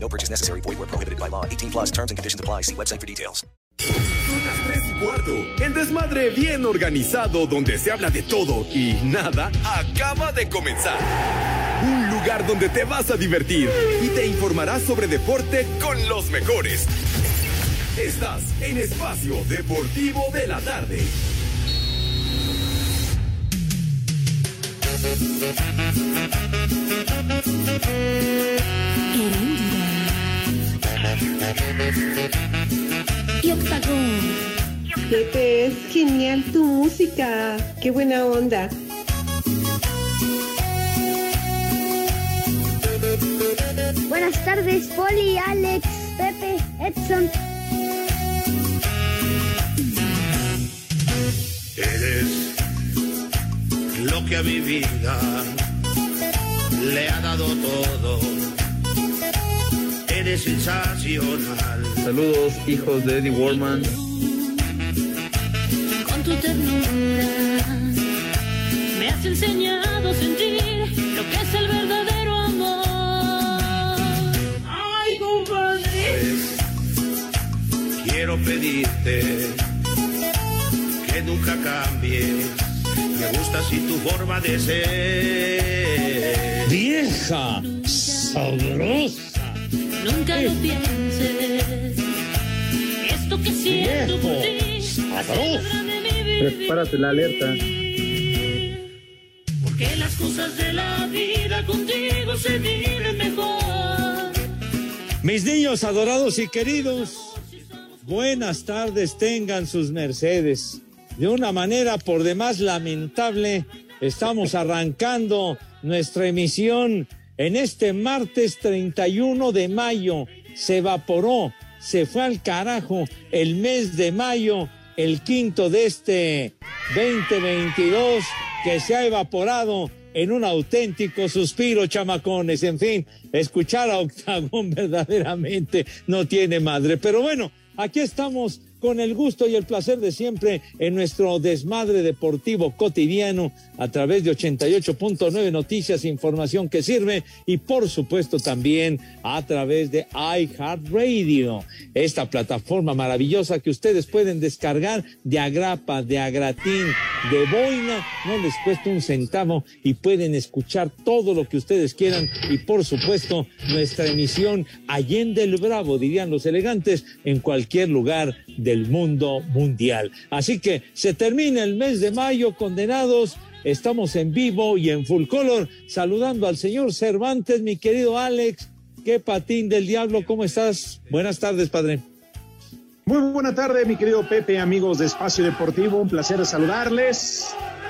No purchase necessary. Void where prohibited by law. 18 plus terms and conditions apply. See website for details. Son las 3 y cuarto. El desmadre bien organizado donde se habla de todo y nada acaba de comenzar. Un lugar donde te vas a divertir y te informarás sobre deporte con los mejores. Estás en Espacio Deportivo de la Tarde. Y Octagón. Pepe, es genial tu música. Qué buena onda. Buenas tardes, Poli, Alex, Pepe, Edson. Eres lo que a mi vida le ha dado todo. Eres sensacional. Saludos, hijos de Eddie Warman. Con tu ternura me has enseñado a sentir lo que es el verdadero amor. Ay, compadre. Quiero pedirte que nunca cambies. Me gusta así tu forma de ser. Vieja, sabrosa. Nunca lo pienses. Esto que siento por ti sabroso. Prepárate la alerta. Porque las cosas de la vida contigo se viven mejor. Mis niños adorados y queridos, buenas tardes tengan sus mercedes. De una manera por demás lamentable, estamos arrancando nuestra emisión en este martes 31 de mayo. Se evaporó, se fue al carajo el mes de mayo, el quinto de este 2022 que se ha evaporado en un auténtico suspiro, chamacones. En fin, escuchar a Octagón verdaderamente no tiene madre. Pero bueno, aquí estamos con el gusto y el placer de siempre en nuestro desmadre deportivo cotidiano a través de 88.9 Noticias, información que sirve y por supuesto también a través de iHeartRadio, esta plataforma maravillosa que ustedes pueden descargar de agrapa, de agratín, de boina, no les cuesta un centavo y pueden escuchar todo lo que ustedes quieran y por supuesto nuestra emisión Allende el Bravo, dirían los elegantes, en cualquier lugar del mundo mundial. Así que se termina el mes de mayo, condenados. Estamos en vivo y en full color, saludando al señor Cervantes, mi querido Alex. Qué patín del diablo, ¿cómo estás? Buenas tardes, padre. Muy buena tarde, mi querido Pepe, amigos de Espacio Deportivo. Un placer saludarles.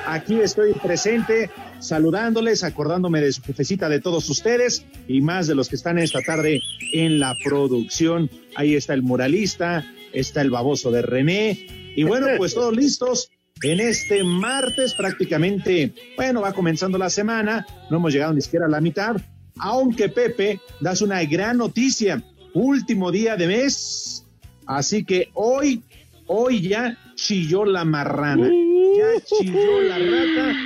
Aquí estoy presente, saludándoles, acordándome de su jefecita de todos ustedes y más de los que están esta tarde en la producción. Ahí está el muralista, está el baboso de René. Y bueno, pues todos listos. En este martes prácticamente, bueno, va comenzando la semana, no hemos llegado ni siquiera a la mitad, aunque Pepe das una gran noticia, último día de mes, así que hoy, hoy ya chilló la marrana, ya chilló la rata,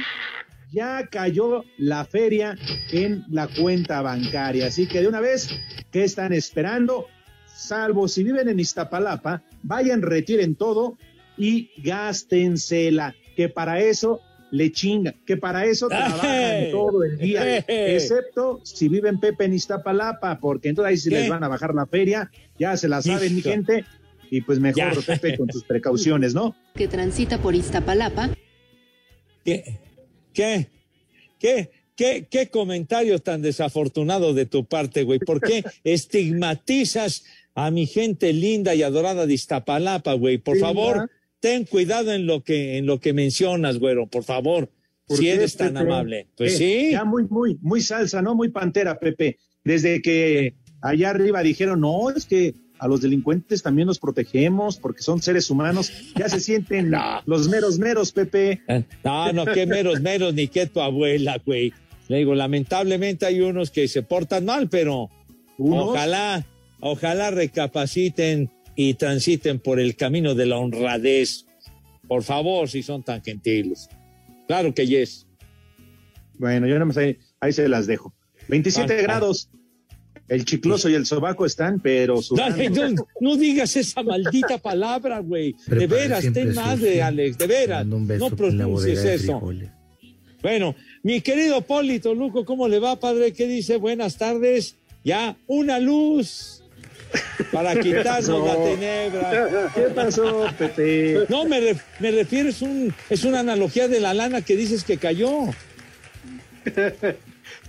ya cayó la feria en la cuenta bancaria, así que de una vez, ¿qué están esperando? Salvo si viven en Iztapalapa, vayan, retiren todo y gástensela, que para eso le chingan, que para eso trabajan todo el día, excepto si viven Pepe en Iztapalapa, porque entonces ahí sí les van a bajar la feria, ya se la saben, mi gente, y pues mejor, Pepe, con tus precauciones, ¿no? Que transita por Iztapalapa. ¿Qué? ¿Qué? ¿Qué? ¿Qué, qué comentario tan desafortunado de tu parte, güey? ¿Por qué estigmatizas a mi gente linda y adorada de Iztapalapa, güey? Por favor, ten cuidado en lo que, en lo que mencionas, güero, por favor. ¿Por Si eres tan Pepe? amable. Pues Eh, sí. Ya muy, muy, muy salsa, ¿no? Muy pantera, Pepe. Desde que allá arriba dijeron, no, es que a los delincuentes también los protegemos porque son seres humanos. Ya se sienten los meros meros, Pepe. Eh, No, no, qué meros, meros, ni qué tu abuela, güey. Le digo, lamentablemente hay unos que se portan mal, pero ¿Unos? ojalá, ojalá recapaciten y transiten por el camino de la honradez. Por favor, si son tan gentiles. Claro que yes. Bueno, yo no me sé, ahí se las dejo. 27 Ah, ah. grados. El chicloso y el sobaco están, pero. Dale, no, no digas esa maldita palabra, güey. De veras, ten madre, fin, Alex, de veras. No pronuncies eso. Bueno, mi querido Polito Luco, ¿cómo le va, padre? ¿Qué dice? Buenas tardes. Ya, una luz para quitarnos la tenebra. ¿Qué pasó, Pepe? No, me, ref- me refiero, es, un, es una analogía de la lana que dices que cayó.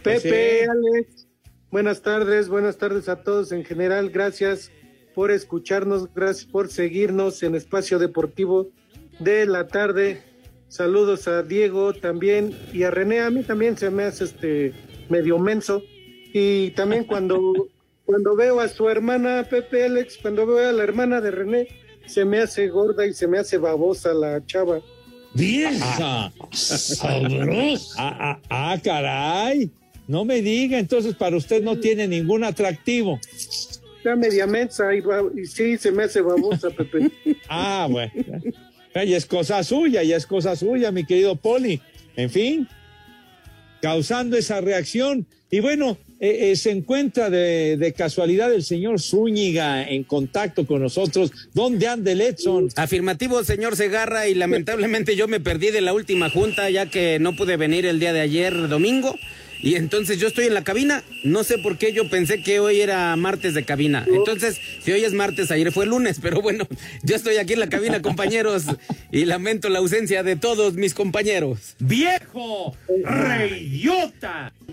Pepe. Alex, buenas tardes, buenas tardes a todos en general. Gracias por escucharnos, gracias por seguirnos en Espacio Deportivo de la tarde. Saludos a Diego también y a René. A mí también se me hace este medio menso. Y también cuando, cuando veo a su hermana Pepe Alex, cuando veo a la hermana de René, se me hace gorda y se me hace babosa la chava. ¡Vieja! ¡Sabrosa! Ah, ah, ah, caray. No me diga, entonces para usted no tiene ningún atractivo. Está media mensa y, y sí, se me hace babosa, Pepe. Ah, bueno. Ya es cosa suya, ya es cosa suya, mi querido Poli. En fin, causando esa reacción. Y bueno, eh, eh, se encuentra de, de casualidad el señor Zúñiga en contacto con nosotros. ¿Dónde anda el Edson? Afirmativo, señor Segarra, y lamentablemente yo me perdí de la última junta ya que no pude venir el día de ayer domingo. Y entonces yo estoy en la cabina. No sé por qué yo pensé que hoy era martes de cabina. Entonces, si hoy es martes, ayer fue lunes. Pero bueno, yo estoy aquí en la cabina, compañeros. Y lamento la ausencia de todos mis compañeros. ¡Viejo! ¡Reyota!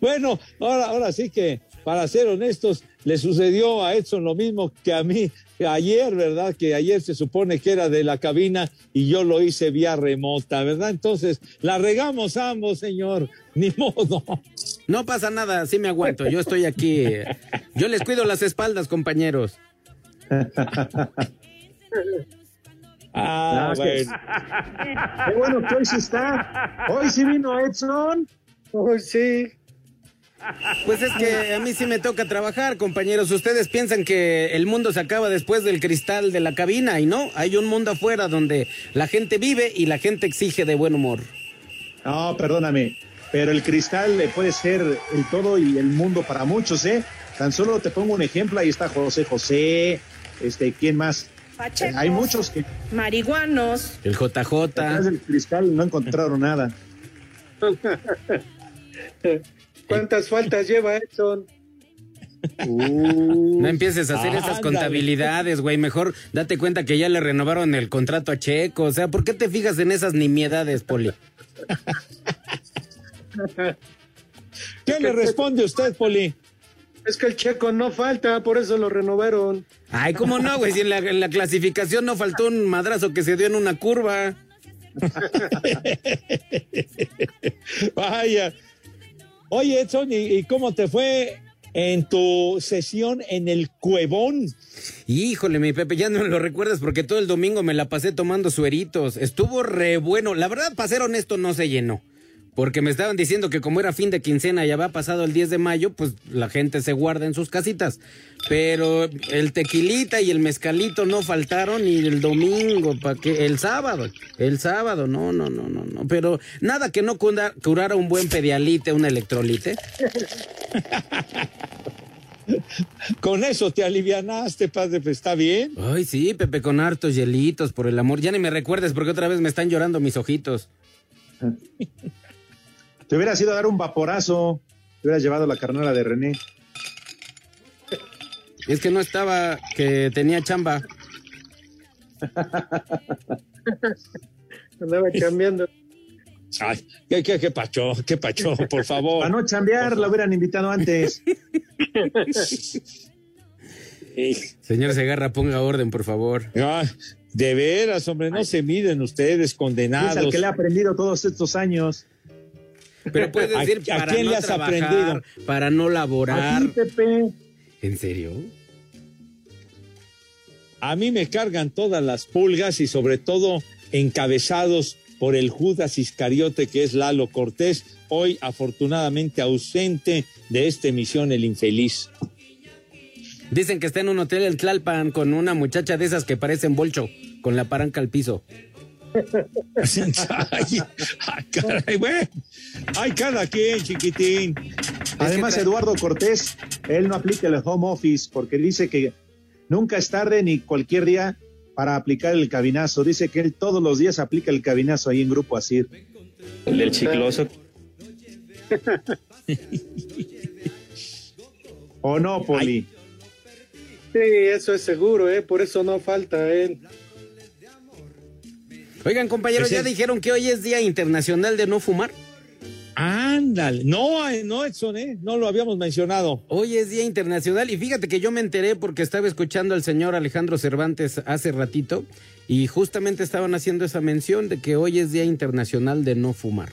Bueno, ahora, ahora sí que, para ser honestos, le sucedió a Edson lo mismo que a mí ayer, ¿verdad? Que ayer se supone que era de la cabina y yo lo hice vía remota, ¿verdad? Entonces, la regamos ambos, señor. Ni modo. No pasa nada, sí me aguanto. Yo estoy aquí. Yo les cuido las espaldas, compañeros. Ah, bueno. Qué bueno que hoy sí está. Hoy sí vino Edson. Hoy sí. Pues es que a mí sí me toca trabajar, compañeros. Ustedes piensan que el mundo se acaba después del cristal de la cabina y no, hay un mundo afuera donde la gente vive y la gente exige de buen humor. No, perdóname, pero el cristal le puede ser el todo y el mundo para muchos, ¿eh? Tan solo te pongo un ejemplo, ahí está José José, este, ¿quién más? Pachecos, Hay muchos que marihuanos. El JJ. detrás del cristal no encontraron nada. ¿Cuántas faltas lleva Edson? No empieces a hacer esas Ándale. contabilidades, güey. Mejor date cuenta que ya le renovaron el contrato a Checo. O sea, ¿por qué te fijas en esas nimiedades, Poli? ¿Qué le responde usted, Poli? Es que el checo no falta, por eso lo renovaron. Ay, ¿cómo no, güey? Si en la, en la clasificación no faltó un madrazo que se dio en una curva. Vaya. Oye, Edson, ¿y, cómo te fue en tu sesión en el Cuevón? Híjole, mi Pepe, ya no lo recuerdas porque todo el domingo me la pasé tomando sueritos. Estuvo re bueno. La verdad, para ser honesto, no se llenó. Porque me estaban diciendo que como era fin de quincena y había pasado el 10 de mayo, pues la gente se guarda en sus casitas. Pero el tequilita y el mezcalito no faltaron y el domingo, para que el sábado, el sábado, no, no, no, no, no. Pero nada que no curara un buen pedialite, un electrolite. Con eso te alivianaste, padre, pues está bien. Ay, sí, Pepe, con hartos hielitos, por el amor. Ya ni me recuerdes porque otra vez me están llorando mis ojitos. Te hubieras ido a dar un vaporazo, te hubieras llevado la carnala de René. Es que no estaba, que tenía chamba. Andaba cambiando. Ay, ¿qué, qué, qué pacho, qué pacho, por favor. Para no chambear, la hubieran invitado antes. Señor Segarra, ponga orden, por favor. Ah, de veras, hombre, no se miden ustedes, Es al condenados. que le ha aprendido todos estos años. Pero puedes ¿A- decir a para quién no le has trabajar, aprendido? para no laborar. Pepe. ¿En serio? A mí me cargan todas las pulgas y sobre todo encabezados por el Judas Iscariote que es Lalo Cortés, hoy afortunadamente ausente de esta emisión El Infeliz. Dicen que está en un hotel en Tlalpan con una muchacha de esas que parecen bolcho, con la paranca al piso. ay, ay, caray, bueno. Ay, cada quien, chiquitín. Además, Eduardo Cortés, él no aplica el home office porque dice que nunca es tarde ni cualquier día para aplicar el cabinazo. Dice que él todos los días aplica el cabinazo ahí en Grupo Asir. El del chicloso. ¿O no, Poli? Sí, eso es seguro, ¿eh? Por eso no falta él. Oigan, compañeros, ¿ya dijeron que hoy es Día Internacional de No Fumar? Ándale. No, eh, no, Edson, ¿eh? No lo habíamos mencionado. Hoy es Día Internacional y fíjate que yo me enteré porque estaba escuchando al señor Alejandro Cervantes hace ratito y justamente estaban haciendo esa mención de que hoy es Día Internacional de No Fumar.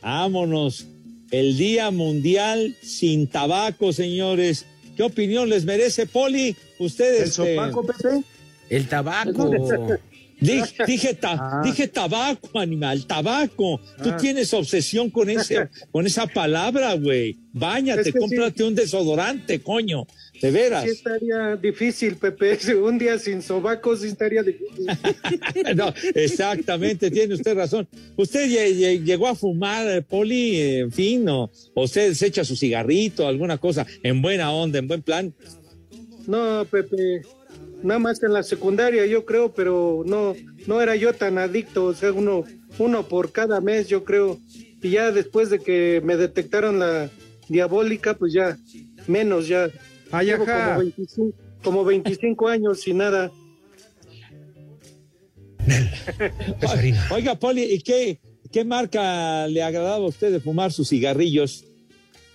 Vámonos. El Día Mundial sin Tabaco, señores. ¿Qué opinión les merece, Poli? Ustedes. ¿El sopaco, Pepe? El tabaco. Dije, dije, ta- dije tabaco, animal, tabaco. Tú Ah. tienes obsesión con, ese, con esa palabra, güey. Báñate, Es que sí. cómprate un desodorante, coño. De veras. Sí estaría difícil, Pepe. Un día sin sobacos sí estaría difícil. No, exactamente, tiene usted razón. ¿Usted lle- lle- llegó a fumar, eh, Poli, eh, en fin, o o usted se echa su cigarrito, alguna cosa, en buena onda, en buen plan? No, Pepe. Nada más en la secundaria, yo creo, pero no, no era yo tan adicto. O sea, uno, uno por cada mes, yo creo. Y ya después de que me detectaron la diabólica, pues ya menos, ya. Ay, Llevo ajá. como 25, como 25 años sin nada. Oiga, Poli, ¿y qué, qué marca le agradaba a usted de fumar sus cigarrillos?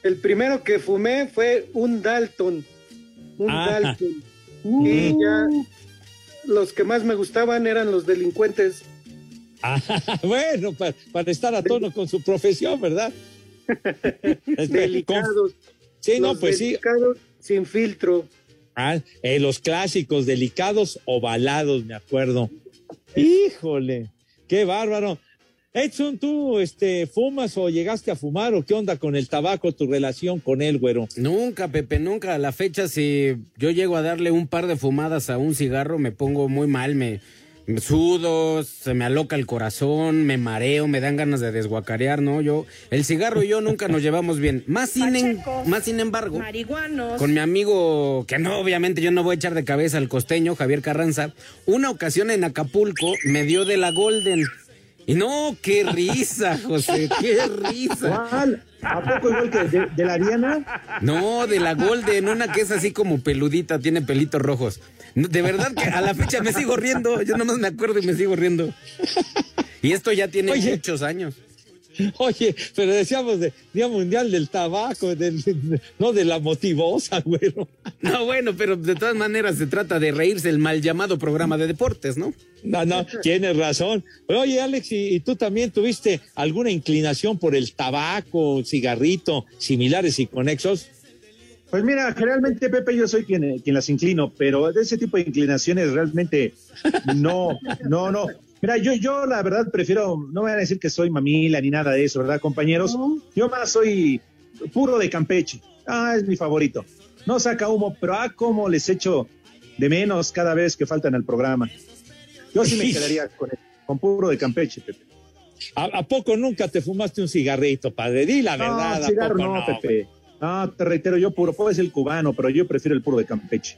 El primero que fumé fue un Dalton. Un Ah. Dalton. Y ya los que más me gustaban eran los delincuentes. Ah, bueno, para, para estar a tono con su profesión, ¿verdad? Delicados. Sí, no, pues sí. delicados sin filtro. Ah, eh, los clásicos, delicados ovalados, me acuerdo. Híjole, qué bárbaro. Edson, ¿tú este, fumas o llegaste a fumar o qué onda con el tabaco, tu relación con él, güero? Nunca, Pepe, nunca. A la fecha, si yo llego a darle un par de fumadas a un cigarro, me pongo muy mal, me, me sudo, se me aloca el corazón, me mareo, me dan ganas de desguacarear, ¿no? Yo, el cigarro y yo nunca nos llevamos bien. Más sin, en- más sin embargo, Marihuanos. con mi amigo, que no, obviamente yo no voy a echar de cabeza al costeño, Javier Carranza, una ocasión en Acapulco me dio de la Golden. Y no, qué risa, José, qué risa. ¿Cuál? ¿A poco igual que de, de la Diana? No, de la Golden, una que es así como peludita, tiene pelitos rojos. De verdad que a la fecha me sigo riendo, yo nomás me acuerdo y me sigo riendo. Y esto ya tiene Oye. muchos años. Oye, pero decíamos de Día Mundial del Tabaco, del- no de la motivosa, güero. No, bueno, pero de todas maneras se trata de reírse el mal llamado programa de deportes, ¿no? No, no, tienes razón. Oye, Alex, ¿y, y tú también tuviste alguna inclinación por el tabaco, cigarrito, similares y conexos? Pues mira, generalmente Pepe yo soy quien, quien las inclino, pero de ese tipo de inclinaciones realmente no, no, no. Mira, yo, yo la verdad prefiero, no van a decir que soy mamila ni nada de eso, ¿verdad, compañeros? Yo más soy puro de Campeche. Ah, es mi favorito. No saca humo, pero ah, cómo les echo de menos cada vez que faltan al programa. Yo sí me quedaría con, con puro de Campeche, Pepe. ¿A, a poco nunca te fumaste un cigarrito, padre? Di la verdad. No, ¿a cigarro poco no, Pepe. No, te reitero, yo puro, puede ser el cubano, pero yo prefiero el puro de Campeche.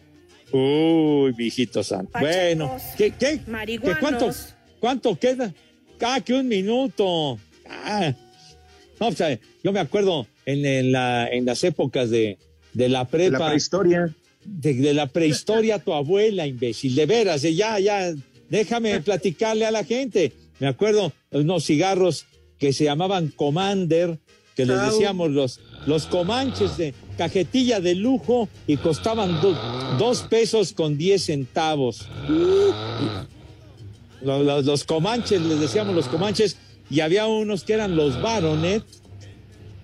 Uy, mijito santo. Bueno, ¿qué, qué? ¿Qué marihuanos. Cuánto, ¿Cuánto queda? Ah, que un minuto. Ah. No, o sea, yo me acuerdo en, en la, en las épocas de, de la De prepa. la prehistoria. de, de la prehistoria tu abuela, imbécil, de veras, eh, ya, ya, déjame platicarle a la gente. Me acuerdo unos cigarros que se llamaban Commander, que les decíamos los, los comanches de cajetilla de lujo y costaban do- dos pesos con diez centavos. Los, comanches, les decíamos los comanches, y había unos que eran los Baronet,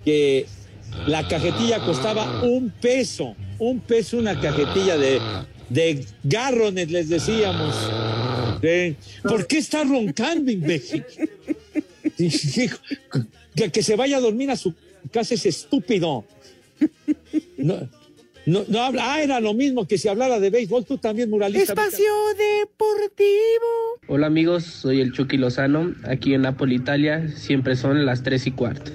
que la cajetilla costaba un peso, un peso una cajetilla de, de Garronet, les decíamos. De- ¿Por qué está roncando, imbécil? que, que se vaya a dormir a su casa es estúpido. No, no, no habla, ah, era lo mismo que si hablara de béisbol, tú también, muralista. Deportivo. Hola amigos, soy el Chucky Lozano. Aquí en Napoli, Italia, siempre son las 3 y cuarto.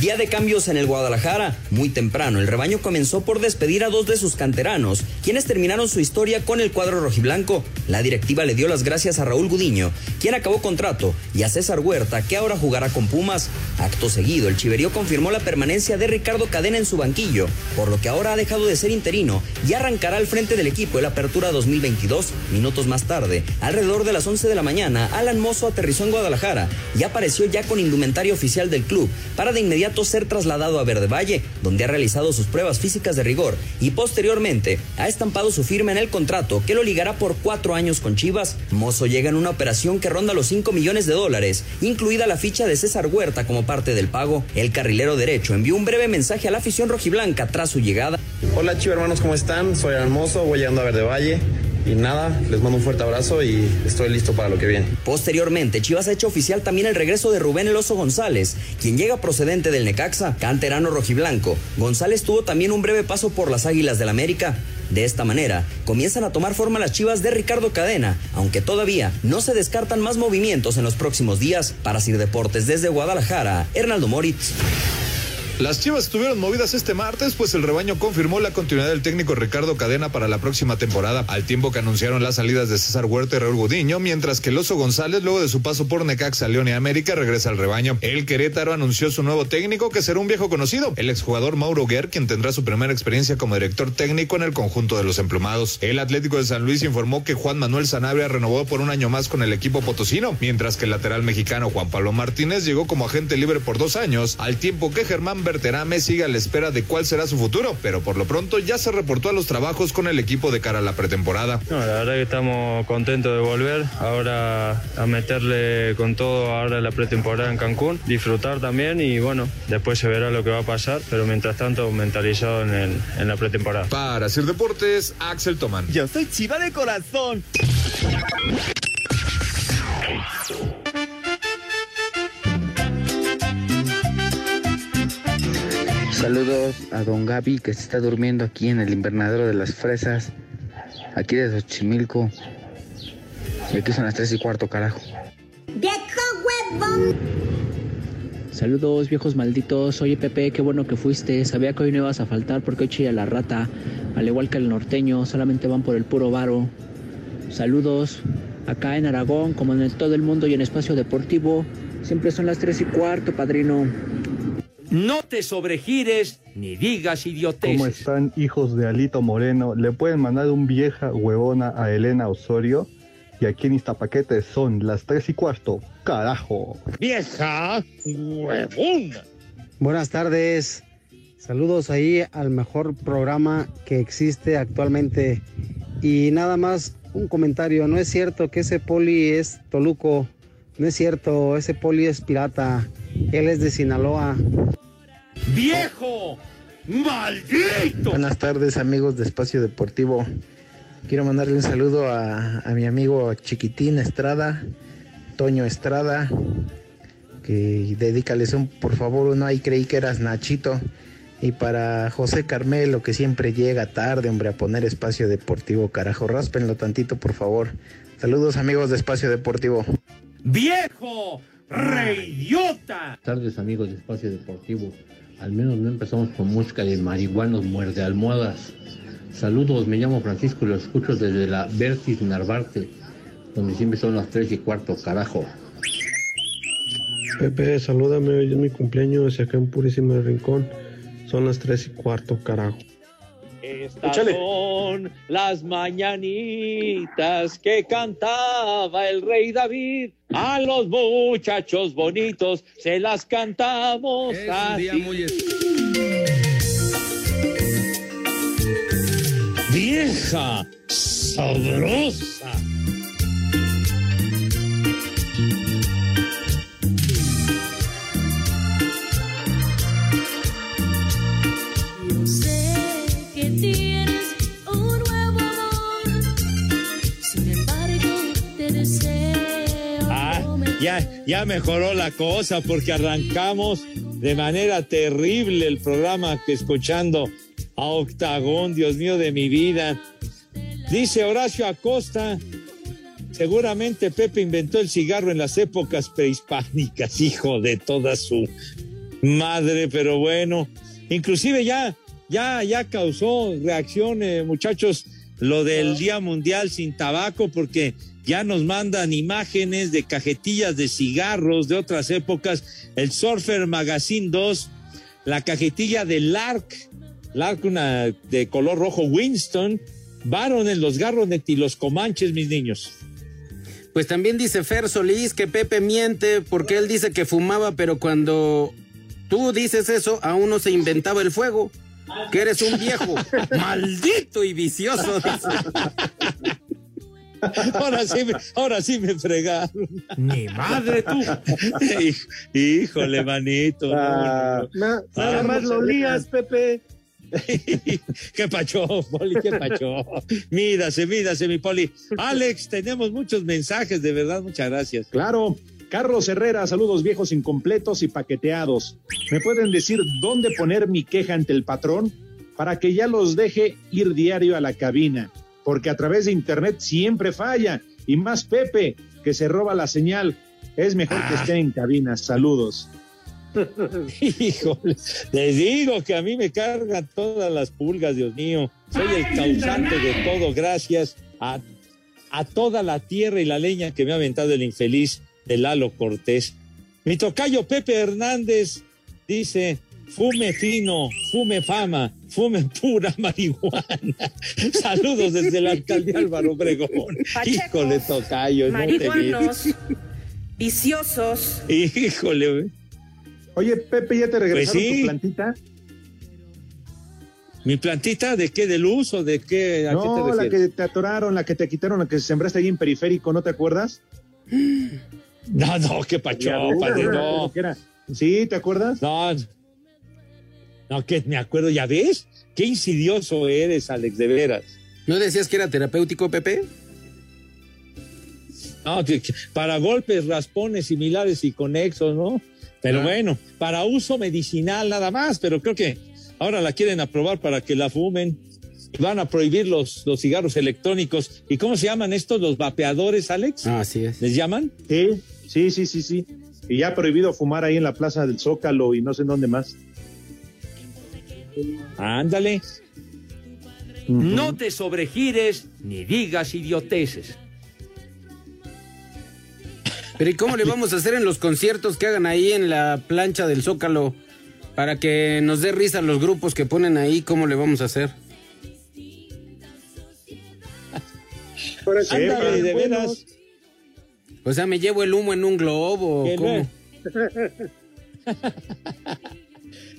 Día de cambios en el Guadalajara. Muy temprano, el rebaño comenzó por despedir a dos de sus canteranos, quienes terminaron su historia con el cuadro rojiblanco. La directiva le dio las gracias a Raúl Gudiño, quien acabó contrato, y a César Huerta, que ahora jugará con Pumas. Acto seguido, el Chiverío confirmó la permanencia de Ricardo Cadena en su banquillo, por lo que ahora ha dejado de ser interino y arrancará al frente del equipo en la apertura 2022. Minutos más tarde, alrededor de las 11 de la mañana, Alan Mozo aterrizó en Guadalajara y apareció ya con indumentaria oficial del club para de inmediato ser trasladado a Verde Valle, donde ha realizado sus pruebas físicas de rigor y posteriormente ha estampado su firma en el contrato que lo ligará por cuatro años con Chivas. Mozo llega en una operación que ronda los 5 millones de dólares, incluida la ficha de César Huerta como parte del pago. El carrilero derecho envió un breve mensaje a la afición rojiblanca tras su llegada. Hola Chivo hermanos, ¿cómo están? Soy Hermoso, voy llegando a Verde Valle. Y nada, les mando un fuerte abrazo y estoy listo para lo que viene. Posteriormente, Chivas ha hecho oficial también el regreso de Rubén El Oso González, quien llega procedente del Necaxa, canterano rojiblanco. González tuvo también un breve paso por las Águilas del América. De esta manera, comienzan a tomar forma las chivas de Ricardo Cadena, aunque todavía no se descartan más movimientos en los próximos días. Para Sir Deportes desde Guadalajara, Hernaldo Moritz. Las Chivas estuvieron movidas este martes, pues el rebaño confirmó la continuidad del técnico Ricardo Cadena para la próxima temporada, al tiempo que anunciaron las salidas de César Huerta y Raúl Gudiño, mientras que el Oso González, luego de su paso por Necaxa, León y América, regresa al rebaño. El Querétaro anunció su nuevo técnico, que será un viejo conocido, el exjugador Mauro Guer, quien tendrá su primera experiencia como director técnico en el conjunto de los emplumados. El Atlético de San Luis informó que Juan Manuel Sanabria renovó por un año más con el equipo potosino, mientras que el lateral mexicano Juan Pablo Martínez llegó como agente libre por dos años, al tiempo que Germán Berterame sigue a la espera de cuál será su futuro, pero por lo pronto ya se reportó a los trabajos con el equipo de cara a la pretemporada. No, la verdad que estamos contentos de volver, ahora a meterle con todo ahora la pretemporada en Cancún, disfrutar también y bueno, después se verá lo que va a pasar, pero mientras tanto mentalizado en, el, en la pretemporada. Para Sir Deportes, Axel Toman. Yo soy chiva de corazón. Saludos a don Gaby que se está durmiendo aquí en el invernadero de las fresas, aquí de Xochimilco. Y aquí son las tres y cuarto, carajo. ¡Viejo huevón! Saludos viejos malditos, oye Pepe, qué bueno que fuiste, sabía que hoy no ibas a faltar porque hoy chilla la rata, al igual que el norteño, solamente van por el puro varo. Saludos, acá en Aragón, como en todo el mundo y en espacio deportivo, siempre son las tres y cuarto, padrino. No te sobregires ni digas idioteces. ¿Cómo están, hijos de Alito Moreno? Le pueden mandar un vieja huevona a Elena Osorio. Y aquí en Iztapaquete son las tres y cuarto. ¡Carajo! ¡Vieja huevona! Buenas tardes. Saludos ahí al mejor programa que existe actualmente. Y nada más un comentario. No es cierto que ese poli es Toluco. No es cierto, ese poli es pirata. Él es de Sinaloa. ¡Viejo! ¡Maldito! Buenas tardes amigos de Espacio Deportivo. Quiero mandarle un saludo a, a mi amigo Chiquitín Estrada, Toño Estrada, que dedícales un por favor uno ahí creí que eras Nachito. Y para José Carmelo, que siempre llega tarde, hombre, a poner Espacio Deportivo, carajo, ráspenlo tantito, por favor. Saludos amigos de Espacio Deportivo. ¡Viejo! ¡Reidiota! Buenas tardes amigos de Espacio Deportivo. Al menos no empezamos con música de marihuanos muerde almohadas. Saludos, me llamo Francisco y lo escucho desde la Vertis Narvarte, donde siempre son las 3 y cuarto, carajo. Pepe, salúdame, hoy es mi cumpleaños acá en Purísimo Rincón son las tres y cuarto, carajo. Estas son las mañanitas que cantaba el rey David. A los muchachos bonitos se las cantamos Es un así. Vieja sabrosa. Ya, ya mejoró la cosa porque arrancamos de manera terrible el programa que escuchando a Octagón, Dios mío de mi vida. Dice Horacio Acosta, seguramente Pepe inventó el cigarro en las épocas prehispánicas, hijo de toda su madre, pero bueno, inclusive ya, ya, ya causó reacciones, muchachos, lo del Día Mundial sin Tabaco, porque ya nos mandan imágenes de cajetillas de cigarros de otras épocas, el Surfer Magazine 2, la cajetilla de Lark, Lark una de color rojo Winston, varones, los garronet y los comanches, mis niños. Pues también dice Fer Solís que Pepe miente porque él dice que fumaba, pero cuando tú dices eso, aún no se inventaba el fuego. Que eres un viejo maldito y vicioso. dice. Ahora sí, me, ahora sí me fregaron. Ni madre tú. Híjole, manito. no, Ah, no, no. na- nada Ah, más lo lías, Pepe. ¿Qué pacho, Poli? ¿Qué pacho? Mídase, mídase, mi Poli. Alex, tenemos muchos mensajes, de verdad, muchas gracias. Claro. Carlos Herrera, saludos viejos incompletos y paqueteados. ¿Me pueden decir dónde poner mi queja ante el patrón para que ya los deje ir diario a la cabina? Porque a través de internet siempre falla. Y más Pepe, que se roba la señal. Es mejor que esté en cabina. Saludos. Híjole, les digo que a mí me cargan todas las pulgas, Dios mío. Soy el causante de todo, gracias a, a toda la tierra y la leña que me ha aventado el infeliz de Lalo Cortés. Mi tocayo Pepe Hernández dice, fume fino, fume fama, fume pura marihuana. Saludos desde la alcaldía Álvaro Obregón. Híjole, tocayo, no te marihuanos, vi. viciosos. Híjole, güey. Oye, Pepe, ¿ya te regresaron Pues sí. tu plantita? ¿Mi plantita de qué? ¿De luz o de qué? ¿A qué te No, la que te atoraron, la que te quitaron, la que sembraste ahí en periférico, ¿no te acuerdas? No, no, qué pacho, padre, no. ¿Sí, te acuerdas? No, no, que me acuerdo, ¿ya ves? Qué insidioso eres, Alex, de veras. ¿No decías que era terapéutico, Pepe? No, para golpes, raspones similares y conexos, ¿no? Pero Ah. bueno, para uso medicinal nada más, pero creo que ahora la quieren aprobar para que la fumen. Y van a prohibir los, los cigarros electrónicos. ¿Y cómo se llaman estos? ¿Los vapeadores, Alex? Ah, así es. ¿Les llaman? Sí, sí, sí, sí, sí. Y ya prohibido fumar ahí en la plaza del Zócalo y no sé en dónde más. Ándale. No te sobregires ni digas idioteces. Pero ¿y cómo le vamos a hacer en los conciertos que hagan ahí en la plancha del Zócalo? Para que nos dé risa los grupos que ponen ahí, ¿cómo le vamos a hacer? Sí, Ándale, de buenos. veras. O sea, ¿me llevo el humo en un globo? ¿Cómo?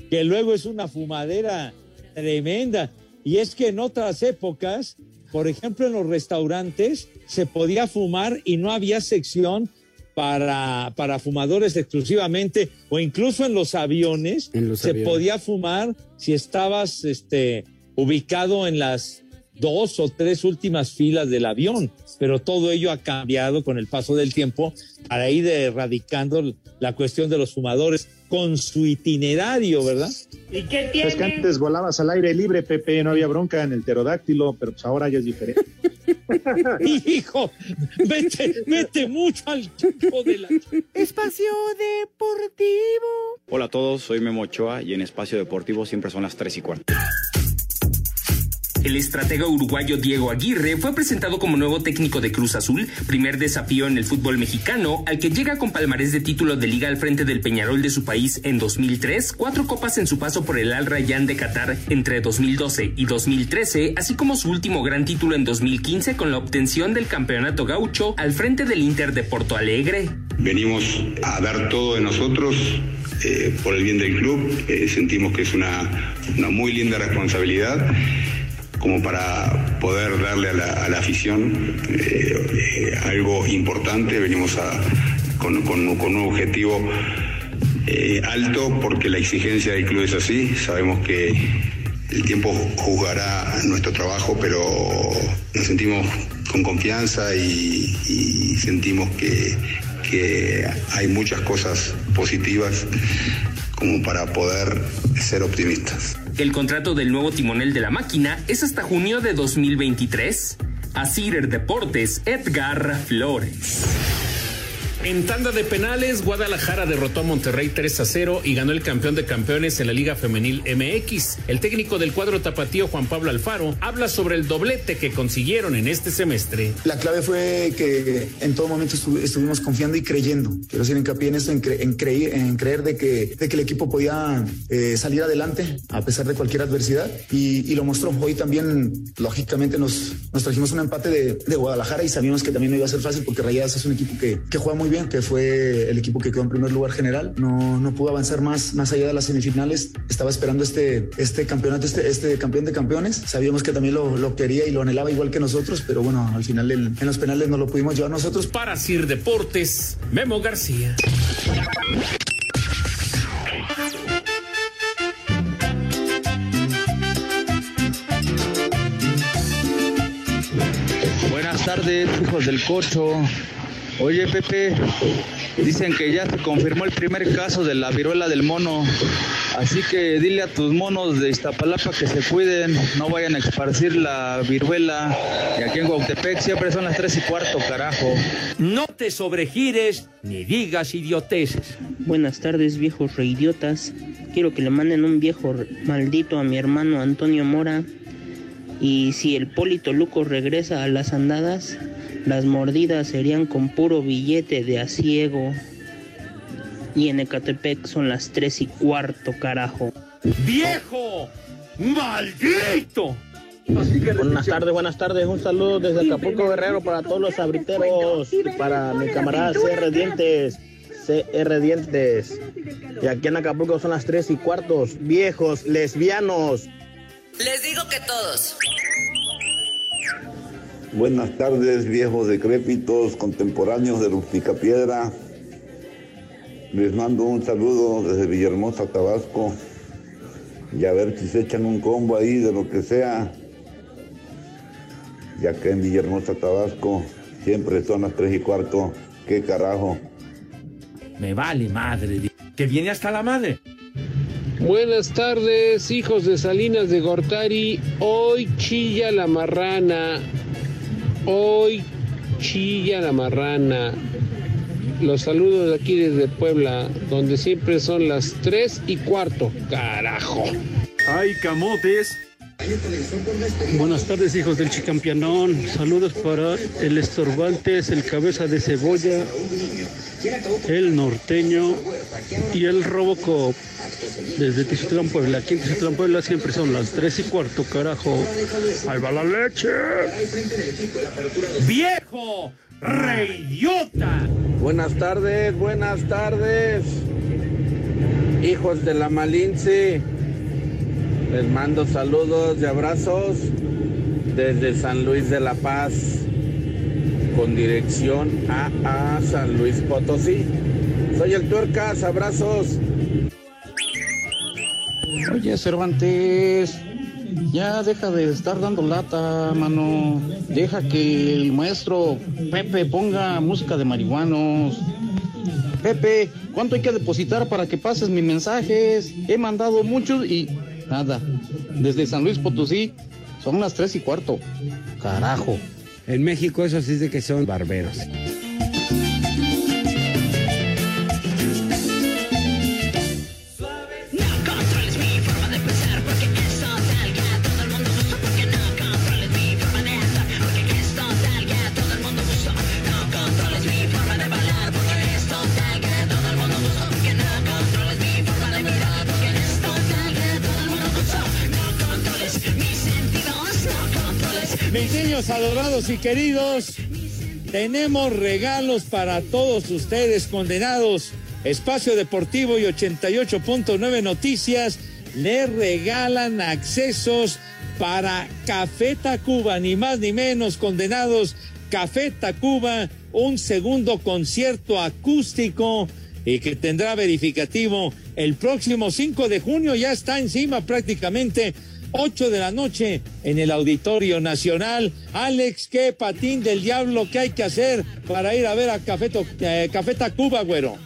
que luego es una fumadera tremenda. Y es que en otras épocas, por ejemplo, en los restaurantes se podía fumar y no había sección para, para fumadores exclusivamente, o incluso en los aviones En los se aviones. podía fumar si estabas este, ubicado en las dos o tres últimas filas del avión, pero todo ello ha cambiado con el paso del tiempo para ir erradicando la cuestión de los fumadores con su itinerario, ¿verdad? ¿Y qué Es que antes volabas al aire libre, Pepe, no había bronca en el pterodáctilo, pero pues ahora ya es diferente. Hijo, vete, vete mucho al chico de la... Espacio Deportivo. Hola a todos, soy Memo Ochoa y en Espacio Deportivo siempre son las 3 y cuarto. El estratega uruguayo Diego Aguirre fue presentado como nuevo técnico de Cruz Azul, primer desafío en el fútbol mexicano, al que llega con palmarés de título de liga al frente del Peñarol de su país en 2003, cuatro copas en su paso por el Al Rayyan de Qatar entre 2012 y 2013, así como su último gran título en 2015 con la obtención del campeonato gaucho al frente del Inter de Porto Alegre. Venimos a dar todo de nosotros eh, por el bien del club. Eh, sentimos que es una, una muy linda responsabilidad como para poder darle a la, a la afición eh, algo importante. Venimos a, con, con- con un objetivo eh, alto porque la exigencia del club es así. Sabemos que el tiempo juzgará nuestro trabajo, pero nos sentimos con confianza y, y sentimos que, que hay muchas cosas positivas como para poder ser optimistas. El contrato del nuevo timonel de la máquina es hasta junio de 2023. Asir Deportes, Edgar Flores. En tanda de penales, Guadalajara derrotó a Monterrey 3 a 0 y ganó el campeón de campeones en la Liga Femenil MX. El técnico del cuadro tapatío, Juan Pablo Alfaro, habla sobre el doblete que consiguieron en este semestre. La clave fue que en todo momento estuvimos confiando y creyendo. Quiero hacer hincapié en esto, en, creer, en creer de que, de que el equipo podía eh, salir adelante a pesar de cualquier adversidad y, lo mostró. Hoy también, lógicamente, nos, nos trajimos un empate de, Guadalajara y sabíamos que también no iba a ser fácil porque Rayadas es un equipo que juega muy bien que fue el equipo que quedó en primer lugar general. No, no pudo avanzar más, más allá de las semifinales. Estaba esperando este, este campeonato, este, este campeón de campeones. Sabíamos que también lo, lo quería y lo anhelaba igual que nosotros, pero bueno, al final en los penales no lo pudimos llevar nosotros. Para Sir Deportes, Memo García. Buenas tardes, hijos del cocho. Oye, Pepe, dicen que ya se confirmó el primer caso de la viruela del mono. Así que dile a tus monos de Iztapalapa que se cuiden, no vayan a esparcir la viruela. Y aquí en Guautepec siempre son las tres y cuarto, carajo. No te sobregires ni digas idioteces. Buenas tardes, viejos reidiotas. Quiero que le manden un viejo maldito a mi hermano Antonio Mora. Y si el Polito Luco regresa a las andadas, las mordidas serían con puro billete de asiego. Y en Ecatepec son las tres y cuarto, carajo. ¡Viejo! ¡Maldito! Buenas tardes, buenas tardes. Un saludo desde Acapulco Guerrero para todos los abriteros para mi camarada CR Dientes. CR Dientes. Y aquí en Acapulco son las tres y cuartos. Viejos, lesbianos. Les digo que todos. Buenas tardes, viejos decrépitos, contemporáneos de Rústica Piedra. Les mando un saludo desde Villahermosa, Tabasco. Y a ver si se echan un combo ahí de lo que sea. Ya que en Villahermosa, Tabasco, siempre son las tres y cuarto. ¿Qué carajo? Me vale madre, que viene hasta la madre. Buenas tardes, hijos de Salinas de Gortari. Hoy chilla la marrana. Hoy chilla la marrana. Los saludos de aquí desde Puebla, donde siempre son las tres y cuarto. Carajo. ¡Ay, camotes! Buenas tardes, hijos del Chicampianón. Saludos para el Estorbantes, el Cabeza de Cebolla, el Norteño y el Robocop. Desde Tizutlán, Puebla. Aquí en Tizutlán, Puebla siempre son las tres y cuarto, carajo. ¡Ahí va la leche! ¡Viejo! ¡Reyota! Buenas tardes, buenas tardes. Hijos de la Malince. Les mando saludos y abrazos desde San Luis de la Paz, con dirección a, a San Luis Potosí. Soy el Tuercas, abrazos. Oye, Cervantes, ya deja de estar dando lata, mano. Deja que el maestro Pepe ponga música de marihuanos. Pepe, ¿cuánto hay que depositar para que pases mis mensajes? He mandado muchos y nada. Desde San Luis Potosí son las tres y cuarto. Carajo. En México eso sí es de que son barberos. Y queridos, tenemos regalos para todos ustedes condenados. Espacio Deportivo y 88.9 Noticias le regalan accesos para Café Tacuba, ni más ni menos condenados. Café Tacuba, un segundo concierto acústico y que tendrá verificativo el próximo 5 de junio. Ya está encima prácticamente 8 de la noche en el Auditorio Nacional. Alex, ¿qué patín del diablo que hay que hacer para ir a ver a Café, To- eh, Café Tacuba, güero?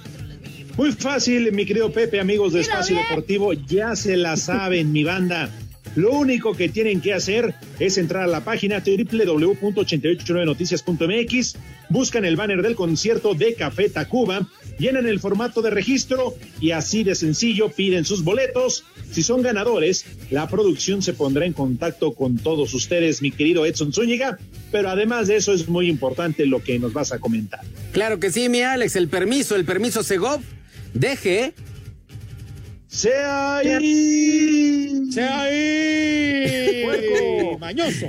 Muy fácil, mi querido Pepe, amigos de Espacio Deportivo, ya se la saben, mi banda. Lo único que tienen que hacer es entrar a la página www.889noticias.mx, buscan el banner del concierto de Café Tacuba, llenan el formato de registro y así de sencillo piden sus boletos. Si son ganadores, la producción se pondrá en contacto con todos ustedes, mi querido Edson Zúñiga, pero además de eso es muy importante lo que nos vas a comentar. Claro que sí, mi Alex, el permiso, el permiso Segov, deje. ¡Sea ahí! ¡Sea ahí! ¡Puerco! ¡Mañoso!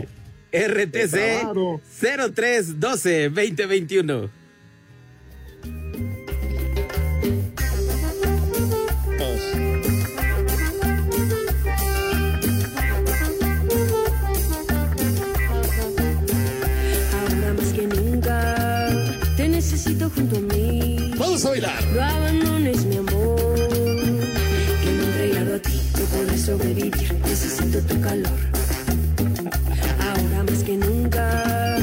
RTC 0312 2021. Ahora más que nunca te necesito junto a mí. Vamos a bailar. Sobrevivir. Necesito tu calor. Ahora más que nunca.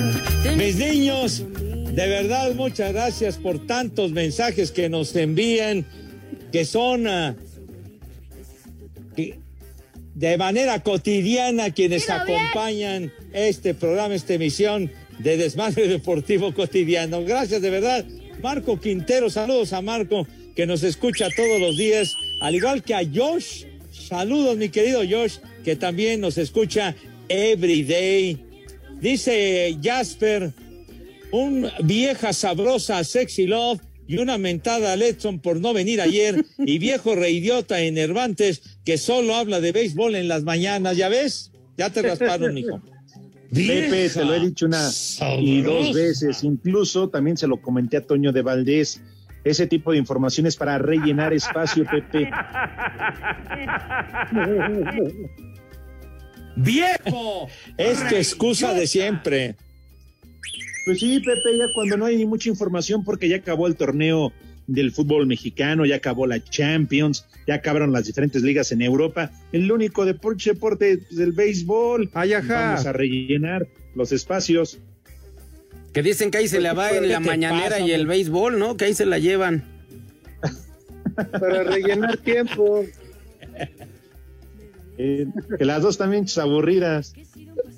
Mis niños, de verdad muchas gracias por tantos mensajes que nos envían, que son ah, que de manera cotidiana quienes acompañan este programa, esta emisión de Desmadre Deportivo Cotidiano. Gracias de verdad. Marco Quintero, saludos a Marco que nos escucha todos los días, al igual que a Josh. Saludos mi querido Josh, que también nos escucha every day. Dice Jasper, un vieja sabrosa sexy love y una mentada a Letson por no venir ayer y viejo reidiota en Hervantes que solo habla de béisbol en las mañanas, ¿ya ves? Ya te rasparon, hijo. Pepe, se lo he dicho una y dos veces, incluso también se lo comenté a Toño de Valdés. Ese tipo de informaciones para rellenar espacio, Pepe. ¡Viejo! Es tu excusa de siempre. Pues sí, Pepe, ya cuando no hay ni mucha información porque ya acabó el torneo del fútbol mexicano, ya acabó la Champions, ya acabaron las diferentes ligas en Europa. El único deporte, deporte es el béisbol. Vamos a rellenar los espacios. Que dicen que ahí se la va en ¿Qué la mañanera pasa, y el béisbol, ¿no? Que ahí se la llevan. Para rellenar tiempo. Eh, que las dos también aburridas.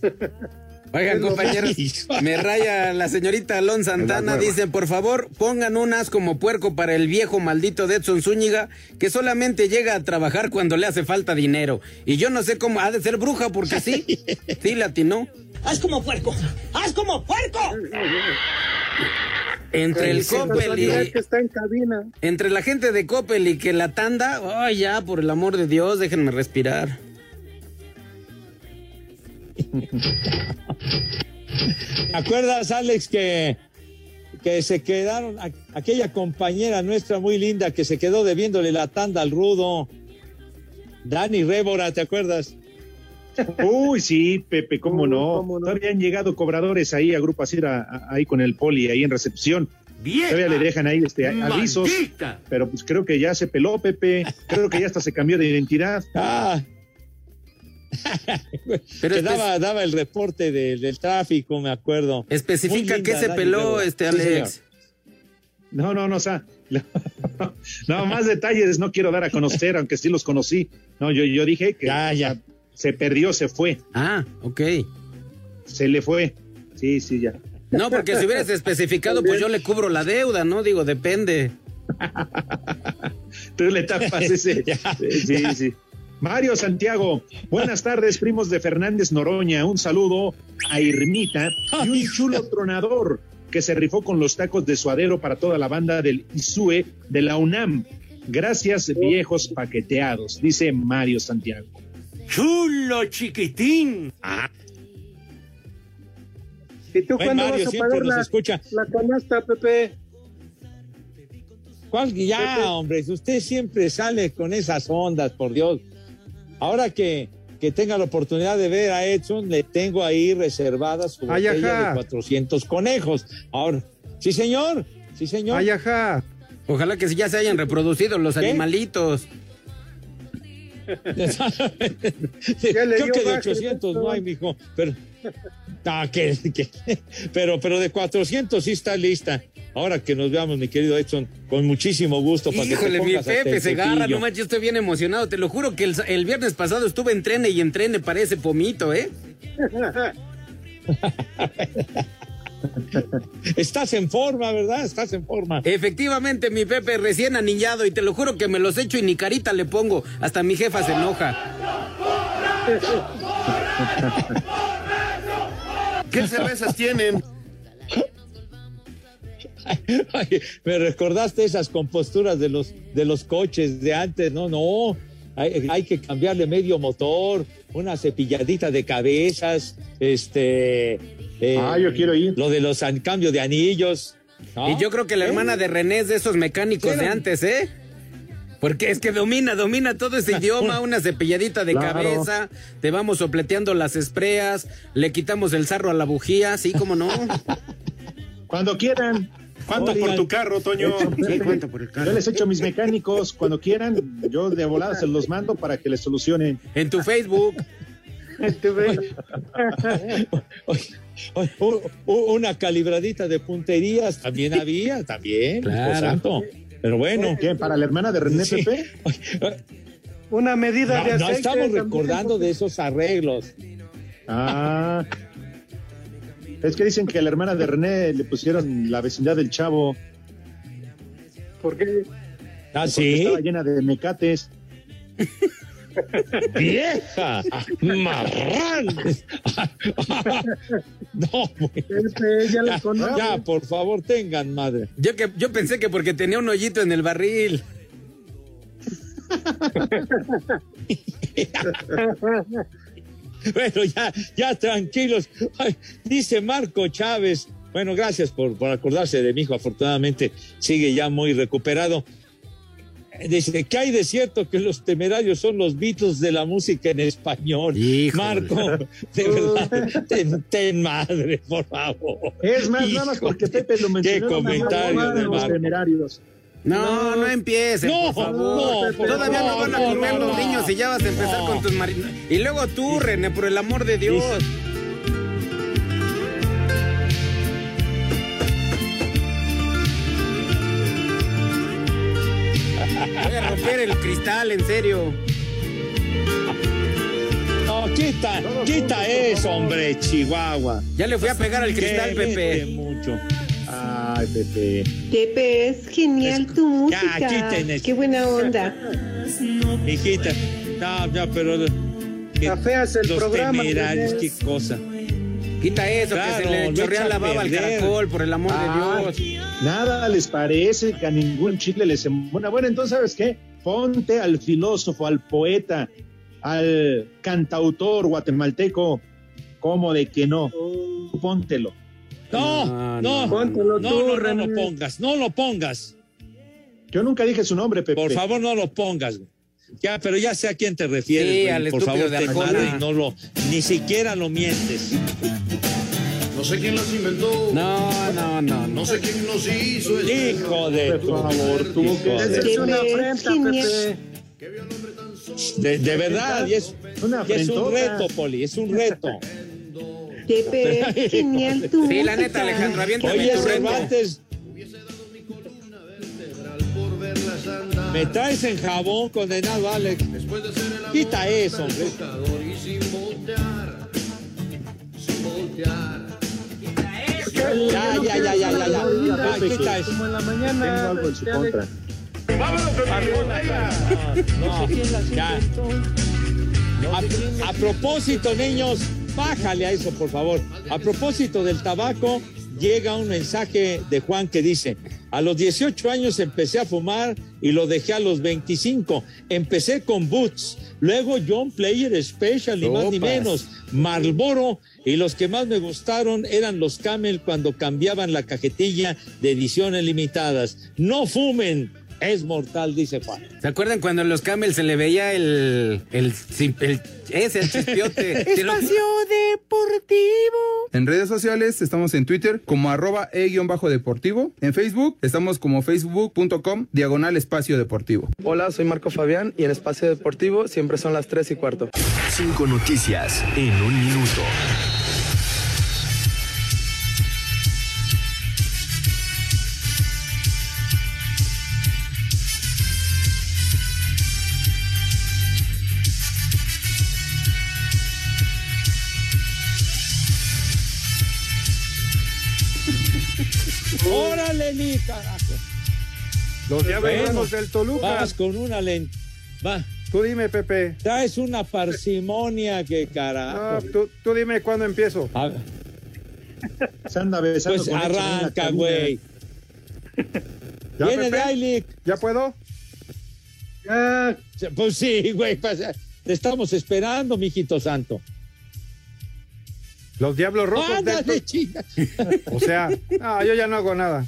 Oigan, compañeros, me raya la señorita Alon Santana. Dicen, por favor, pongan un as como puerco para el viejo maldito de Edson Zúñiga, que solamente llega a trabajar cuando le hace falta dinero. Y yo no sé cómo, ha de ser bruja, porque sí, sí latinó. ¡Haz como puerco! ¡Haz como puerco! Entre el Coppel y... que está en cabina. Entre la gente de Coppel y que la tanda, ay, ya, por el amor de Dios, déjenme respirar. ¿Te acuerdas, Alex, que, que se quedaron, aquella compañera nuestra muy linda que se quedó debiéndole la tanda al rudo? Dani Rébora, ¿te acuerdas? Uy, sí, Pepe, cómo no. Todavía han llegado cobradores ahí a Grupo Asira, a- ahí con el poli, ahí en recepción. Todavía le dejan ahí este, avisos. ¡Maldita! Pero pues creo que ya se peló, Pepe. Creo que ya hasta se cambió de identidad. Ah. Pero que daba, daba el reporte de- del tráfico, me acuerdo. Especifica linda, se peló, este Sí, Alex. No, no, no, o sea, no, más detalles no quiero dar a conocer, aunque sí los conocí. No, yo, yo dije que Ya, ya. se perdió, se fue, Ah, ok. se le fue. Sí, sí, ya. No, porque si hubieras especificado, pues yo le cubro la deuda, ¿no? Digo, depende. Tú le tapas ese. sí, sí. Mario Santiago, buenas tardes, primos de Fernández Noroña. Un saludo a Irmita y un chulo tronador que se rifó con los tacos de suadero para toda la banda del ISUE de la UNAM. Gracias, viejos paqueteados, dice Mario Santiago. ¡Chulo chiquitín! ¿Y tú cuándo Mario, vas a pagar la, escucha. la canasta, Pepe? ¿Cuál? Ya, hombre, usted siempre sale con esas ondas, por Dios. Ahora que, que tenga la oportunidad de ver a Edson, le tengo ahí reservada su botella de 400 conejos. Ahora, sí, señor, sí, señor. Ay, ajá. Ojalá que ya se hayan reproducido los ¿Qué? animalitos. Ya le Creo dio que de baja, 800 no hay, mijo. Pero, ah, que- que- pero, pero de 400 sí está lista. Ahora que nos veamos, mi querido Edson, con muchísimo gusto. Para que te Híjole, mi pongas hasta Pepe se agarra, cepillo. no manches, estoy bien emocionado. Te lo juro que el, el viernes pasado estuve en trene y en trene para ese pomito, ¿eh? Estás en forma, ¿verdad? Estás en forma. Efectivamente, mi Pepe recién anillado y te lo juro que me los echo y ni carita le pongo. Hasta mi jefa se enoja. ¿Qué cervezas tienen? Ay, me recordaste esas composturas de los, de los coches de antes. No, no. Hay, hay que cambiarle medio motor, una cepilladita de cabezas, este. Eh, Ah, yo quiero ir. Lo de los an- cambio de anillos. ¿no? Y yo creo que la ¿Eh? hermana de René es de esos mecánicos de antes, ¿eh? Porque es que domina, domina todo ese idioma, una cepilladita de Claro. cabeza, te vamos sopleteando las espreas, le quitamos el sarro a la bujía, sí, como no. Cuando quieran. ¿Cuánto por tu carro, Toño? Sí, cuánto por el Yo carro. les echo mis mecánicos cuando quieran. Yo de volada se los mando para que les solucionen. En tu Facebook. Oye, oye, u- u- una calibradita de punterías también había, también. Claro. Exacto. Pero bueno. ¿Qué? ¿Para la hermana de René Sí. Pepe? Una medida No, de no aceite. estamos también, recordando de esos arreglos. Ah. Es que dicen que a la hermana de René le pusieron la vecindad del chavo. ¿Por qué? Ah, porque. Estaba llena de mecates. ¡Vieja! ¡Marrán! no, Este, ya la conozco. ya, por favor, tengan madre. Yo, que, yo pensé que porque tenía un hoyito en el barril. Bueno, ya, ya tranquilos. Ay, dice Marco Chávez. Bueno, gracias por, por acordarse de mi hijo. Afortunadamente sigue ya muy recuperado. Dice, ¿qué hay de cierto que los temerarios son los Beatles de la música en español? Híjole. Marco, de verdad, ten, ten madre, por favor. Es más, nada más porque Pepe lo mencionó. Qué comentario de los Marco. temerarios. No, no, empiecen, No, por favor. no, Todavía no van a comer no, los niños y ya vas a empezar No. con tus marinos. Y luego tú, René, por el amor de Dios. El cristal, en serio. No, quita, quita eso, hombre, Chihuahua. Ya le fui a pegar al cristal, Pepe. mucho. Ay, Pepe. Pepe, es genial tu música. Ya, quiten eso. Qué buena onda. Hijita, no, ya, pero. Afeas el los programa, temerarios, qué cosa. Quita eso, Claro, que se le chorrea la baba al caracol, por el amor Ah, de Dios. Nada les parece que a ningún chicle les embona. Bueno, entonces, ¿sabes qué? Ponte al filósofo, al poeta, al cantautor guatemalteco, como de que no. Póntelo. No, No, no, no, lo pongas, no lo pongas. Yo nunca dije su nombre, Pepe. Por favor, no lo pongas. Ya, pero ya sé a quién te refieres. Sí, güey. al Por favor, de te y no lo, ni siquiera lo mientes. No sé quién las inventó. No, no, no, no. Sé quién nos hizo. este Hijo de tu, favor, tuvo que es una afrenta. Pepe. de- de verdad, y es, Una y es un reto, Poli, es un reto. Pepe, es genial tu. Sí, la neta, Alejandro, aviéntame Oye, tu reto. Cervantes. Me traes en jabón, condenado Alex. Después de ser el Quita eso, hombre. Ya, ya, ya, ya, ya, ya. Como en la Tengo mañana. algo en su este, contra. No, ya. A, a propósito, niños, bájale a eso, por favor. A propósito del tabaco, llega un mensaje de Juan que dice, a los 18 años empecé a fumar y lo dejé a los 25. Empecé con Boots, luego John Player Special, ni más ni menos, Marlboro, y los que más me gustaron eran los Camel cuando cambiaban la cajetilla de ediciones limitadas. No fumen, es mortal, dice Juan. ¿Se acuerdan cuando en los Camels se le veía el. el, el- ese, el chispiote? Te lo- Deportivo. En redes sociales estamos en Twitter como arroba e-deportivo. En Facebook estamos como facebook.com diagonal espacio deportivo. Hola, soy Marco Fabián y en Espacio Deportivo siempre son las 3 y cuarto. Cinco noticias en un minuto. ¡Órale, Lee, carajo! Los diablos Bueno, del Toluca. Vas con una lenta. Va. Tú dime, Pepe. Traes una parsimonia que carajo. Tú, tú dime cuándo empiezo. Se anda besando Pues con arranca, güey. ¿Ya, Viene de Ailic. ¿Ya puedo? Ya. Pues sí, güey. pues, te estamos esperando, mijito santo. Los diablos rojos del Ándale, Toluca. chinga. O sea, no, yo ya no hago nada.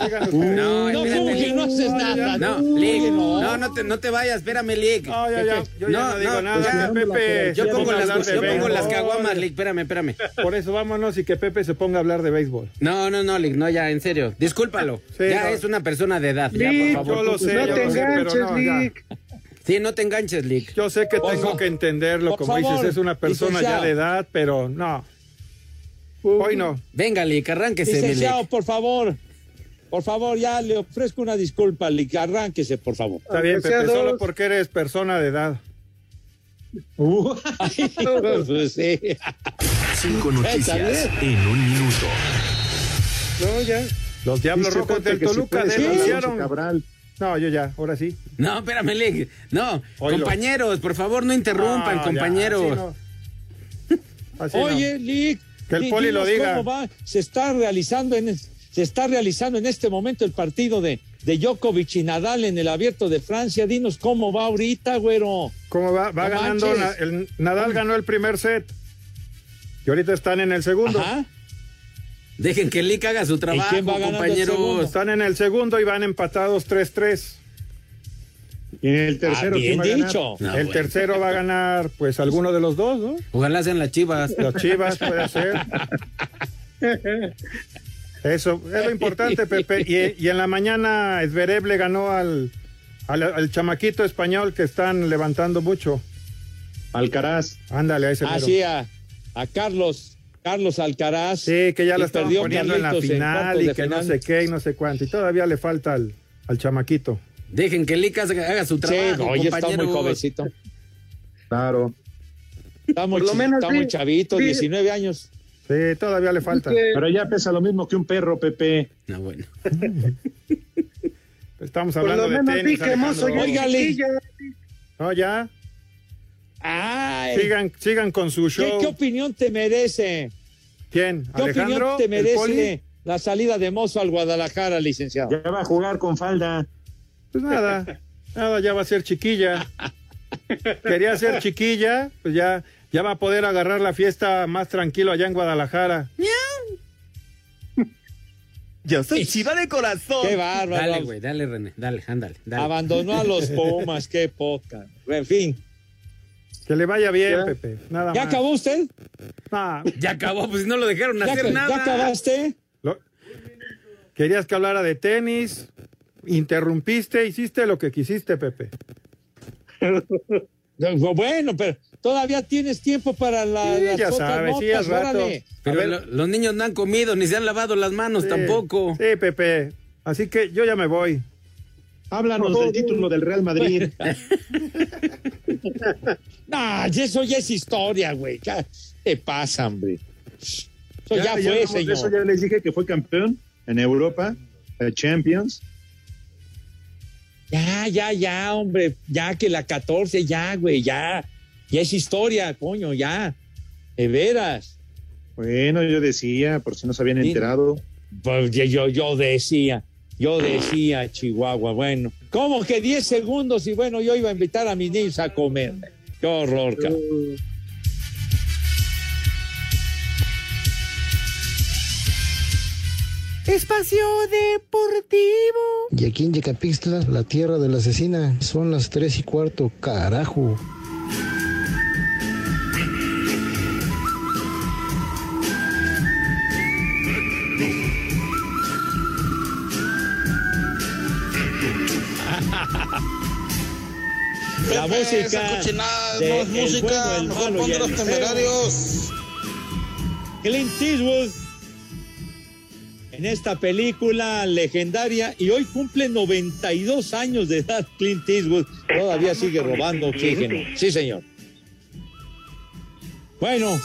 Ustedes. No, No, espérate. ¿cómo que no haces nada? No, No, Lick, no. no, no te, no te vayas, espérame, Lick. No, ya, ya, yo ya no digo nada, ya. que Pepe Yo pongo las, yo pongo las caguamas, Lick, espérame, espérame. Por eso vámonos y que Pepe se ponga a hablar de béisbol. No, no, no, Lick, no, ya, en serio. Discúlpalo. Sí, ya no. es una persona de edad, ya, Lick, por favor. yo lo sé, no yo te lo sé, pero enganches, no, ya. Lick. Sí, no te enganches, Lick. Yo sé que tengo que entenderlo, Por como dices, es una persona ya de edad, pero no. Hoy no. Venga, Lick, arránquese, Licenciado, Lick. por favor. Por favor, ya le ofrezco una disculpa, Lick. Arránquese, por favor. Está bien, Pepe, solo porque eres persona de edad. Pues sí. Cinco noticias en un minuto. No, ya. Los Diablos Rojos del si Toluca denunciaron. No, yo ya, ahora sí. No, espérame, Lick. No, compañeros, por favor, no interrumpan, No, ya, compañeros. así no. Así no. Oye, Lick. Que el poli lo diga. cómo va. Se está realizando en se está realizando en este momento el partido de, de Djokovic y Nadal en el Abierto de Francia. Dinos cómo va ahorita, güero. ¿Cómo va? Va No ganando. manches. Na- el, Nadal ganó el primer set. Y ahorita están en el segundo. Ajá. Dejen que Lick haga su trabajo, quién va compañeros. Están en el segundo y van empatados 3-3. Y en el tercero, Ah, ¿quién bien va a ganar? dicho. No, el bueno. tercero va a ganar, pues, alguno de los dos, ¿no? Ojalá sean las chivas. Los Chivas puede ser. Eso, es lo importante, Pepe. Y, y en la mañana Zverev le ganó al, al, al chamaquito español que están levantando mucho. Alcaraz. Ándale, a ese mero. Así a, a Carlos, Carlos Alcaraz. Sí, que ya lo perdió poniendo en la en final y que no sé qué y no sé cuánto. Y todavía le falta al, al chamaquito. Dejen que Lick haga su Sí, trabajo, oye, está muy jovencito. Claro. Está muy, Por lo chi- menos está sí, muy chavito, sí. 19 años. Sí, todavía le falta. Pero ya pesa lo mismo que un perro, Pepe. No, bueno. Estamos Por hablando lo de menos tenis. di que mozo Alejandro. ya Óigale. chiquilla. No, ya. Ay, Sigan, sigan con su ¿qué, show. qué opinión te merece? ¿Quién? ¿Qué ¿Alejandro? opinión te merece la salida de Mozo al Guadalajara, licenciado? Ya va a jugar con falda. Pues nada, nada, ya va a ser chiquilla. Quería ser chiquilla, pues ya, ya va a poder agarrar la fiesta más tranquilo allá en Guadalajara. Yo soy chiva de corazón. Qué bárbaro. Dale, güey, dale, René. Dale, ándale. dale. Abandonó a los Pumas, qué poca. En fin. Que le vaya bien, Ya. Pepe. Nada ¿Ya más. acabó usted? Ah, Ya acabó, pues no lo dejaron ¿Ya, hacer ya nada. acabaste? lo- Querías que hablara de tenis, interrumpiste, hiciste lo que quisiste, Pepe. Bueno, pero todavía tienes tiempo para la, Sí, las ya otras sabes, sí, notas, al rato. órale. Pero A ver. lo- los niños no han comido ni se han lavado las manos Sí, tampoco. Sí, Pepe. Así que yo ya me voy. Háblanos del título del Real Madrid. No, eso ya es historia, güey. ¿Qué te pasa, hombre? Eso ya, ya fue, señor. eso, ya les dije que fue campeón en Europa, eh, Champions. Ya, ya, ya, hombre. Ya que la 14, ya, güey, ya. Ya es historia, coño, ya. De veras. Bueno, yo decía, por si no se habían enterado. Pues yo, yo, yo decía, yo decía, Chihuahua, bueno. ¿Cómo que 10 segundos? Y bueno, yo iba a invitar a mis niños a comer. Qué horror, cabrón. Espacio Deportivo. Y aquí en Yecapixtla, la tierra de la asesina, son las tres y cuarto, carajo. La música. esa cochinada de no es El música, bueno, el mejor malo y ponte el los temerarios. Clint Eastwood en esta película legendaria y hoy cumple 92 años de edad Clint Eastwood. Todavía sigue robando oxígeno. Sí, señor. Bueno.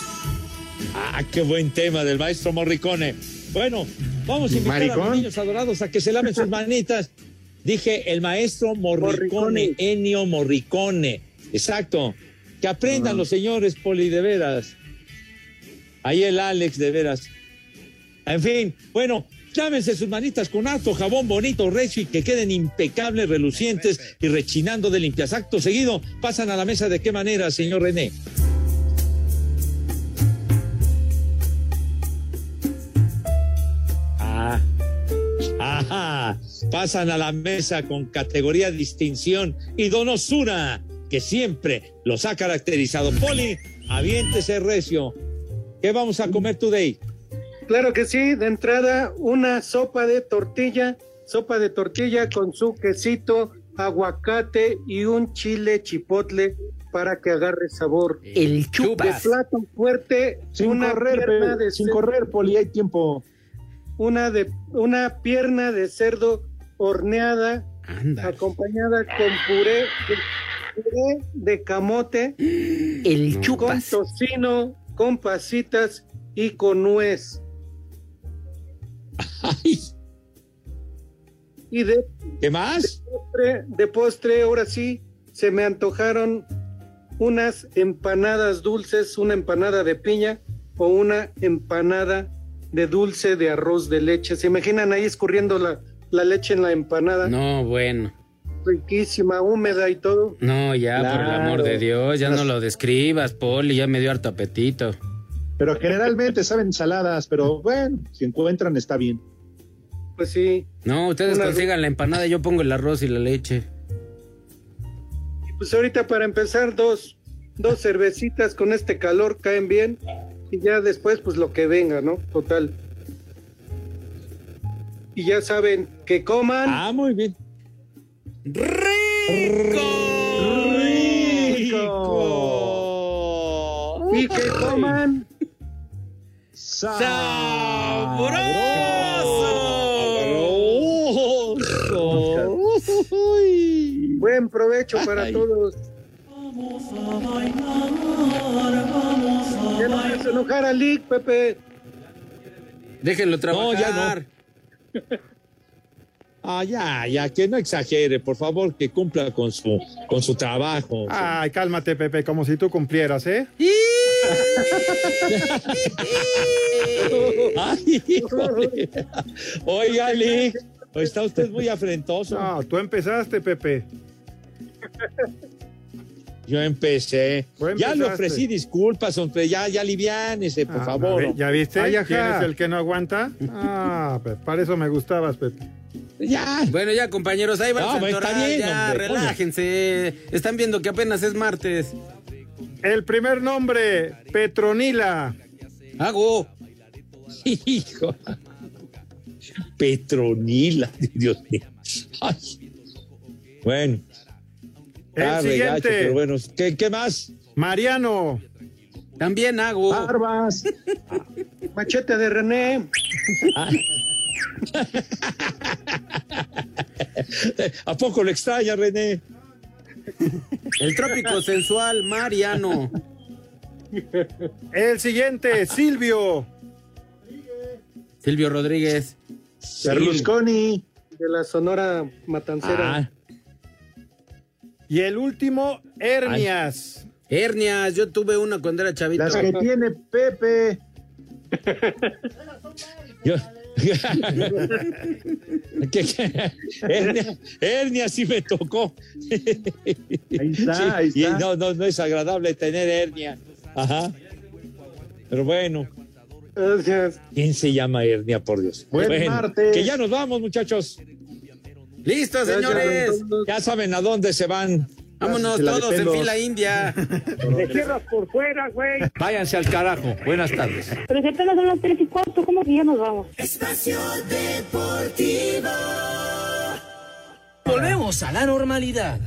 Ah, qué buen tema del maestro Morricone. Bueno, vamos a invitar a los niños adorados a que se laven sus manitas. Dije el maestro Morricone, Ennio Morricone. Exacto. Que aprendan los señores poli de veras. Ahí el Alex, de veras. En fin, bueno, llámense sus manitas con harto jabón bonito, recio y que queden impecables, relucientes y rechinando de limpias. Acto seguido, pasan a la mesa de qué manera, señor René. Ajá, pasan a la mesa con categoría, distinción y donosura que siempre los ha caracterizado. Poli, aviéntese recio. ¿Qué vamos a comer today? Claro que sí, de entrada una sopa de tortilla, sopa de tortilla con su quesito, aguacate y un chile chipotle para que agarre sabor. El De plato fuerte, Sin una correr, pierna Pe- de sin correr, Poli, hay tiempo. Una de una pierna de cerdo horneada Anda. acompañada con puré de, puré de camote, El con tocino, con pasitas y con nuez. Y de ¿Qué más? postre, de postre, ahora sí, se me antojaron unas empanadas dulces, una empanada de piña o una empanada de dulce de arroz de leche. ¿Se imaginan ahí escurriendo la, la leche en la empanada? No, bueno. Riquísima, húmeda y todo. No, ya, por el amor de Dios, ya no lo describas, Poli, ya me dio harto apetito. Pero generalmente saben saladas, pero bueno, si encuentran está bien. Pues sí, No, ustedes Una- consigan la empanada, yo pongo el arroz y la leche. pues ahorita para empezar dos, dos cervecitas con este calor caen bien y ya después pues lo que venga, ¿no? Total. Y ya saben que coman. Ah, muy bien. rico. Y que coman buen provecho para Ay. todos. Ya no hagas enojar a Lick, Pepe. Déjenlo trabajar. ya no. Ah, ya, ya, que no exagere, por favor, que cumpla con su, con su trabajo. Ay, cálmate, Pepe, como si tú cumplieras, ¿eh? Ay, híjole. Oiga, Lick, está usted muy afrentoso. No, tú empezaste, Pepe. Yo empecé. Ya le ofrecí disculpas, hombre, ya, ya aliviánese, por Ah, favor. ver, ¿Ya viste? Ay. ¿Quién es el que no aguanta? Ah, pues, para eso me gustabas, Pepe. Ya. Bueno, ya, compañeros, ahí va No, el pues, está bien, ya, hombre, coño. relájense. Están viendo que apenas es martes. El primer nombre, Petronila. Hago. Hijo. Petronila, Dios mío. Ay. Bueno. El siguiente. regacho, pero bueno, ¿qué, qué más? Mariano. También hago. Barbas. Machete de René. ¿A poco lo extraña, René? El trópico sensual, Mariano. El siguiente, Silvio. Silvio Rodríguez. Berlusconi. De la Sonora Matancera. Ah, Y el último, Hernias. Hernias, yo tuve una cuando era chavito. Las que tiene Pepe. yo. ¿Qué- qué? Hernia, hernia sí me tocó. Ahí está, ahí y está. no, no, no es agradable tener hernia. Ajá. Pero bueno. Gracias. ¿Quién se llama hernia, por Dios? Buen martes. Que ya nos vamos, muchachos. ¡Listo, señores! Ya saben a dónde se van. Vámonos todos en fila india. Te cierras por fuera, güey. Váyanse al carajo. Buenas tardes. Pero si apenas son las tres y cuarto, ¿cómo que ya nos vamos? Espacio Deportivo. Volvemos a la normalidad.